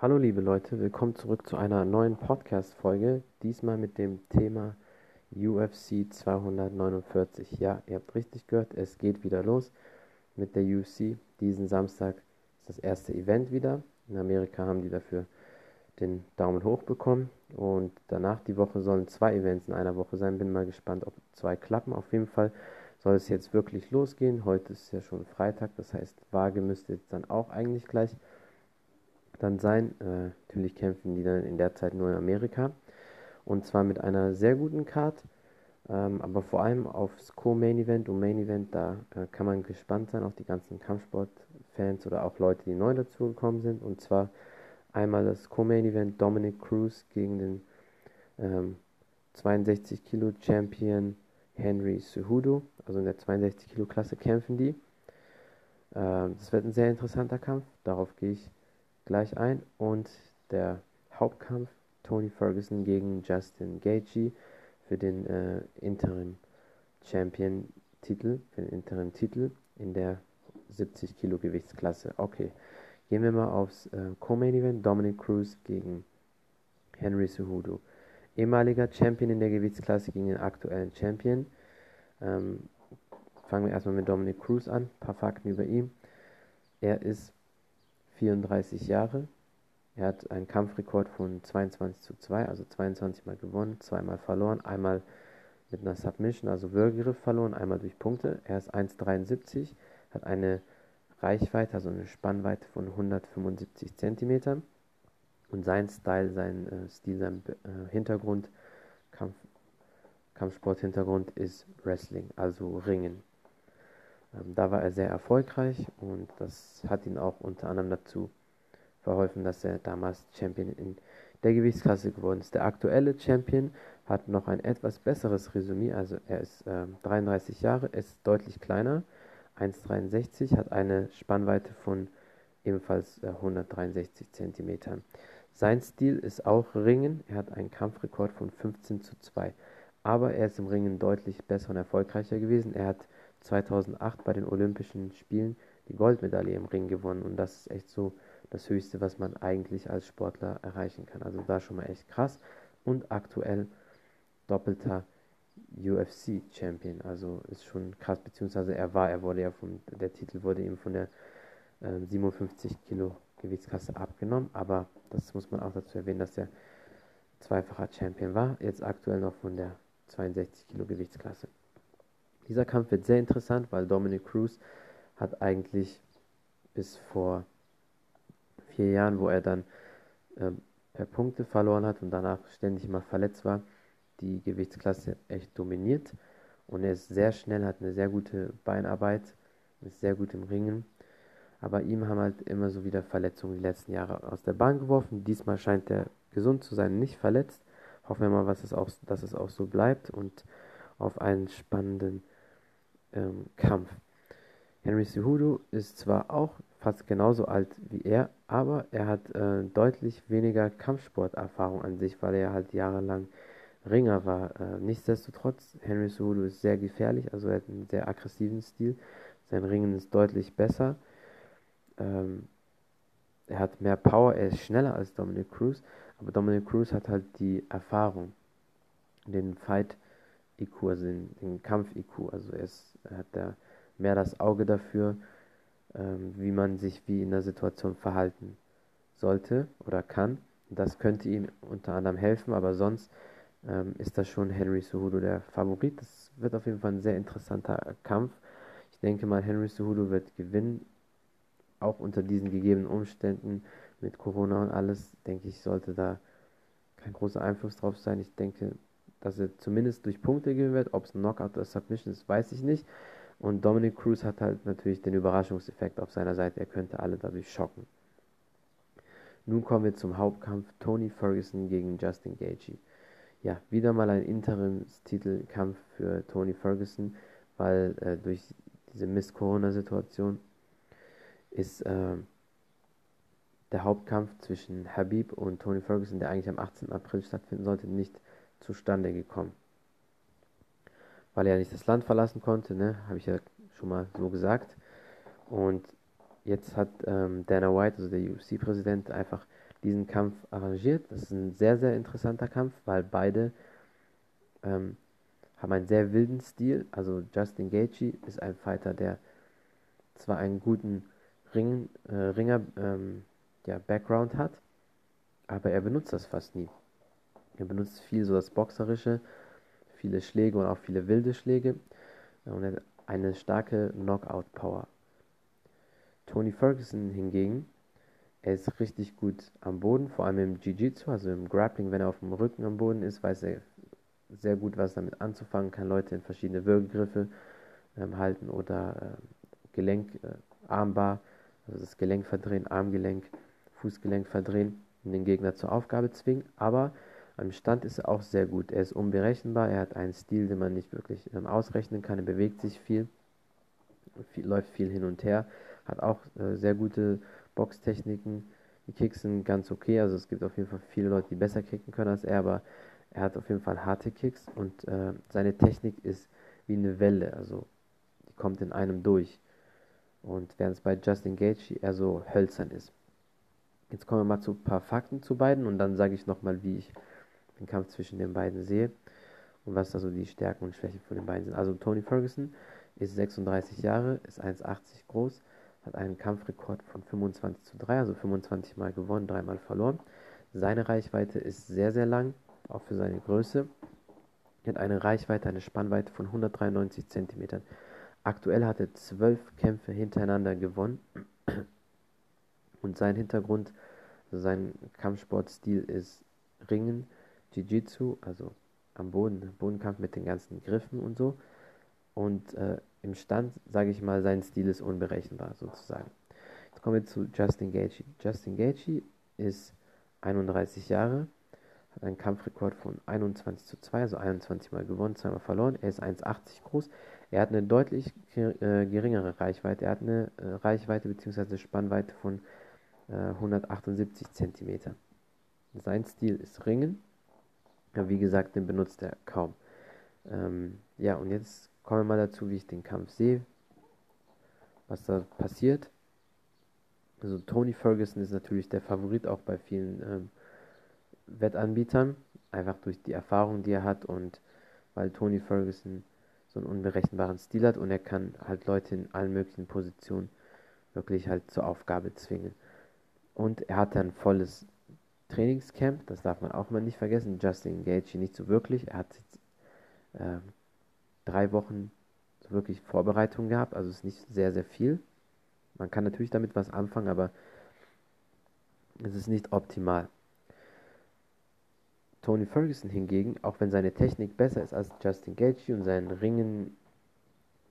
Hallo liebe Leute, willkommen zurück zu einer neuen Podcast-Folge. Diesmal mit dem Thema UFC 249. Ja, ihr habt richtig gehört, es geht wieder los mit der UFC. Diesen Samstag ist das erste Event wieder. In Amerika haben die dafür den Daumen hoch bekommen. Und danach die Woche sollen zwei Events in einer Woche sein. Bin mal gespannt, ob zwei klappen. Auf jeden Fall soll es jetzt wirklich losgehen. Heute ist ja schon Freitag, das heißt, Waage müsste jetzt dann auch eigentlich gleich dann sein. Äh, natürlich kämpfen die dann in der Zeit nur in Amerika. Und zwar mit einer sehr guten Card. Ähm, aber vor allem aufs Co-Main Event und Main Event, da äh, kann man gespannt sein, auch die ganzen Kampfsport-Fans oder auch Leute, die neu dazugekommen sind. Und zwar einmal das Co-Main Event Dominic Cruz gegen den ähm, 62 Kilo Champion Henry Cejudo. Also in der 62 Kilo Klasse kämpfen die. Ähm, das wird ein sehr interessanter Kampf. Darauf gehe ich gleich ein. Und der Hauptkampf Tony Ferguson gegen Justin Gaethje für den äh, Interim Champion Titel, für den Interim Titel in der 70 Kilo Gewichtsklasse. Okay, gehen wir mal aufs äh, Co-Main Event. Dominic Cruz gegen Henry Cejudo. Ehemaliger Champion in der Gewichtsklasse gegen den aktuellen Champion. Ähm, fangen wir erstmal mit Dominic Cruz an. Ein paar Fakten über ihn. Er ist 34 Jahre. Er hat einen Kampfrekord von 22 zu 2, also 22 Mal gewonnen, zweimal verloren, einmal mit einer Submission, also Würgegriff verloren, einmal durch Punkte. Er ist 1,73, hat eine Reichweite, also eine Spannweite von 175 cm. Und sein Style, sein äh, Stil, sein äh, Hintergrund, Kampf, Kampfsport-Hintergrund ist Wrestling, also Ringen. Ähm, da war er sehr erfolgreich und das hat ihn auch unter anderem dazu verholfen, dass er damals Champion in der Gewichtsklasse geworden ist. Der aktuelle Champion hat noch ein etwas besseres Resümee, also er ist äh, 33 Jahre, ist deutlich kleiner, 1,63, hat eine Spannweite von ebenfalls äh, 163 cm. Sein Stil ist auch Ringen, er hat einen Kampfrekord von 15 zu 2, aber er ist im Ringen deutlich besser und erfolgreicher gewesen. Er hat 2008 bei den Olympischen Spielen die Goldmedaille im Ring gewonnen und das ist echt so das Höchste, was man eigentlich als Sportler erreichen kann. Also da schon mal echt krass und aktuell doppelter UFC-Champion. Also ist schon krass, beziehungsweise er war, er wurde ja von, der Titel wurde ihm von der äh, 57 Kilo Gewichtsklasse abgenommen, aber das muss man auch dazu erwähnen, dass er zweifacher Champion war, jetzt aktuell noch von der 62 Kilo Gewichtsklasse. Dieser Kampf wird sehr interessant, weil Dominic Cruz hat eigentlich bis vor vier Jahren, wo er dann äh, per Punkte verloren hat und danach ständig mal verletzt war, die Gewichtsklasse echt dominiert. Und er ist sehr schnell, hat eine sehr gute Beinarbeit, ist sehr gut im Ringen. Aber ihm haben halt immer so wieder Verletzungen die letzten Jahre aus der Bahn geworfen. Diesmal scheint er gesund zu sein, nicht verletzt. Hoffen wir mal, was es auch, dass es auch so bleibt und auf einen spannenden ähm, Kampf. Henry Cejudo ist zwar auch fast genauso alt wie er, aber er hat äh, deutlich weniger Kampfsporterfahrung an sich, weil er halt jahrelang Ringer war. Äh, nichtsdestotrotz, Henry Cejudo ist sehr gefährlich, also er hat einen sehr aggressiven Stil. Sein Ringen ist deutlich besser. Ähm, er hat mehr Power, er ist schneller als Dominic Cruz, aber Dominic Cruz hat halt die Erfahrung, den Fight IQ, also den, den Kampf-IQ. Also er, ist, er hat da mehr das Auge dafür, ähm, wie man sich wie in der Situation verhalten sollte oder kann. Das könnte ihm unter anderem helfen, aber sonst ähm, ist das schon Henry Cejudo der Favorit. Das wird auf jeden Fall ein sehr interessanter Kampf. Ich denke mal, Henry Cejudo wird gewinnen, auch unter diesen gegebenen Umständen mit Corona und alles, denke ich, sollte da kein großer Einfluss drauf sein. Ich denke, dass er zumindest durch Punkte gewinnen wird. Ob es ein Knockout oder Submission ist, weiß ich nicht. Und Dominic Cruz hat halt natürlich den Überraschungseffekt auf seiner Seite. Er könnte alle dadurch schocken. Nun kommen wir zum Hauptkampf Tony Ferguson gegen Justin Gaethje. Ja, wieder mal ein Interimstitelkampf für Tony Ferguson, weil äh, durch diese Miss-Corona-Situation ist äh, der Hauptkampf zwischen Habib und Tony Ferguson, der eigentlich am 18. April stattfinden sollte, nicht zustande gekommen. Weil er nicht das Land verlassen konnte, ne, habe ich ja schon mal so gesagt. Und jetzt hat ähm, Dana White, also der UFC-Präsident, einfach diesen Kampf arrangiert. Das ist ein sehr, sehr interessanter Kampf, weil beide ähm, haben einen sehr wilden Stil. Also Justin Gaethje ist ein Fighter, der zwar einen guten Ring, äh, Ringer ähm, ja, Background hat, aber er benutzt das fast nie. Er benutzt viel so das Boxerische, viele Schläge und auch viele wilde Schläge und er hat eine starke Knockout-Power. Tony Ferguson hingegen, er ist richtig gut am Boden, vor allem im Jiu-Jitsu, also im Grappling, wenn er auf dem Rücken am Boden ist, weiß er sehr gut, was damit anzufangen, kann Leute in verschiedene Würgegriffe ähm, halten oder äh, Gelenk, äh, Armbar, also das Gelenk verdrehen, Armgelenk, Fußgelenk verdrehen und den Gegner zur Aufgabe zwingen. Aber am Stand ist er auch sehr gut. Er ist unberechenbar, er hat einen Stil, den man nicht wirklich ähm, ausrechnen kann. Er bewegt sich viel, viel, läuft viel hin und her, hat auch äh, sehr gute Boxtechniken. Die Kicks sind ganz okay, also es gibt auf jeden Fall viele Leute, die besser kicken können als er, aber er hat auf jeden Fall harte Kicks und äh, seine Technik ist wie eine Welle, also die kommt in einem durch. Und während es bei Justin Gaethje eher so hölzern ist. Jetzt kommen wir mal zu ein paar Fakten zu beiden und dann sage ich nochmal, wie ich den Kampf zwischen den beiden sehe und was da so die Stärken und Schwächen von den beiden sind. Also Tony Ferguson ist 36 Jahre, ist 1,80 groß, hat einen Kampfrekord von 25 zu 3, also 25 Mal gewonnen, dreimal verloren. Seine Reichweite ist sehr, sehr lang, auch für seine Größe. Er hat eine Reichweite, eine Spannweite von 193 cm. Aktuell hat er zwölf Kämpfe hintereinander gewonnen. Und sein Hintergrund, also sein Kampfsportstil ist Ringen, Jiu-Jitsu, also am Boden, Bodenkampf mit den ganzen Griffen und so. Und äh, im Stand, sage ich mal, sein Stil ist unberechenbar sozusagen. Jetzt kommen wir zu Justin Gaethje. Justin Gaethje ist 31 Jahre, hat einen Kampfrekord von 21 zu 2, also 21 Mal gewonnen, zweimal verloren. Er ist 1,80 groß. Er hat eine deutlich äh, geringere Reichweite. Er hat eine äh, Reichweite bzw. Spannweite von äh, 178 cm. Sein Stil ist Ringen. Ja, wie gesagt, den benutzt er kaum. Ähm, ja, und jetzt kommen wir mal dazu, wie ich den Kampf sehe. Was da passiert. Also Tony Ferguson ist natürlich der Favorit auch bei vielen ähm, Wettanbietern, einfach durch die Erfahrung, die er hat und weil Tony Ferguson so einen unberechenbaren Stil hat und er kann halt Leute in allen möglichen Positionen wirklich halt zur Aufgabe zwingen. Und er hatte ein volles Trainingscamp, das darf man auch mal nicht vergessen. Justin Gage nicht so wirklich. Er hat jetzt äh, drei Wochen so wirklich Vorbereitung gehabt, also ist nicht sehr, sehr viel. Man kann natürlich damit was anfangen, aber es ist nicht optimal. Tony Ferguson hingegen, auch wenn seine Technik besser ist als Justin Gaethje und sein Ringen,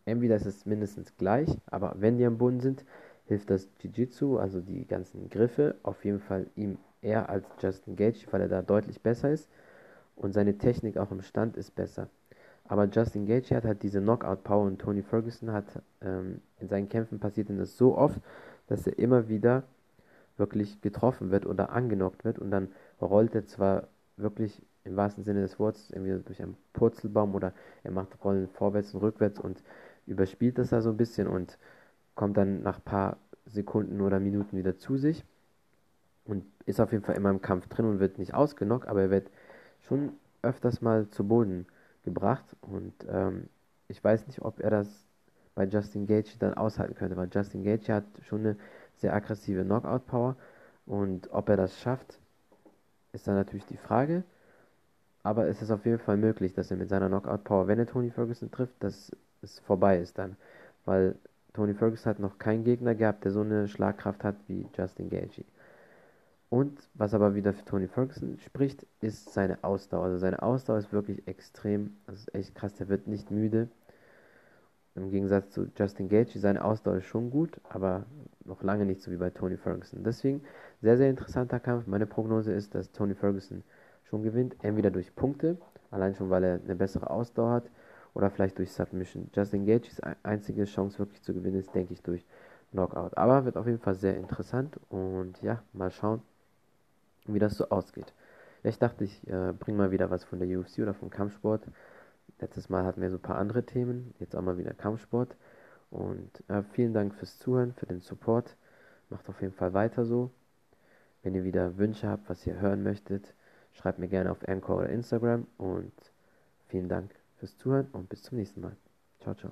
entweder ist es mindestens gleich, aber wenn die am Boden sind, hilft das Jiu-Jitsu, also die ganzen Griffe, auf jeden Fall ihm eher als Justin Gaethje, weil er da deutlich besser ist und seine Technik auch im Stand ist besser. Aber Justin Gaethje hat halt diese Knockout-Power und Tony Ferguson hat ähm, in seinen Kämpfen passiert ihm das so oft, dass er immer wieder wirklich getroffen wird oder angenockt wird und dann rollt er zwar wirklich im wahrsten Sinne des Wortes irgendwie durch einen Purzelbaum oder er macht Rollen vorwärts und rückwärts und überspielt das da so ein bisschen und kommt dann nach ein paar Sekunden oder Minuten wieder zu sich und ist auf jeden Fall immer im Kampf drin und wird nicht ausgenockt, aber er wird schon öfters mal zu Boden gebracht und ähm, ich weiß nicht, ob er das bei Justin Gage dann aushalten könnte, weil Justin Gage hat schon eine sehr aggressive Knockout-Power und ob er das schafft, ist dann natürlich die Frage. Aber es ist auf jeden Fall möglich, dass er mit seiner Knockout-Power, wenn er Tony Ferguson trifft, dass es vorbei ist dann. Weil Tony Ferguson hat noch keinen Gegner gehabt, der so eine Schlagkraft hat wie Justin Gaethje. Und was aber wieder für Tony Ferguson spricht, ist seine Ausdauer. Also seine Ausdauer ist wirklich extrem, das ist echt krass, der wird nicht müde. Im Gegensatz zu Justin Gaethje, seine Ausdauer ist schon gut, aber noch lange nicht so wie bei Tony Ferguson. Deswegen sehr, sehr interessanter Kampf. Meine Prognose ist, dass Tony Ferguson schon gewinnt, entweder durch Punkte, allein schon weil er eine bessere Ausdauer hat, oder vielleicht durch Submission. Justin Gaethjes einzige Chance wirklich zu gewinnen ist, denke ich, durch Knockout. Aber wird auf jeden Fall sehr interessant und ja, mal schauen, wie das so ausgeht. Ja, ich dachte, ich äh, bringe mal wieder was von der UFC oder vom Kampfsport. Letztes Mal hatten wir so ein paar andere Themen, jetzt auch mal wieder Kampfsport. Und äh, vielen Dank fürs Zuhören, für den Support. Macht auf jeden Fall weiter so. Wenn ihr wieder Wünsche habt, was ihr hören möchtet, schreibt mir gerne auf Anchor oder Instagram und vielen Dank fürs Zuhören und bis zum nächsten Mal. Ciao, ciao.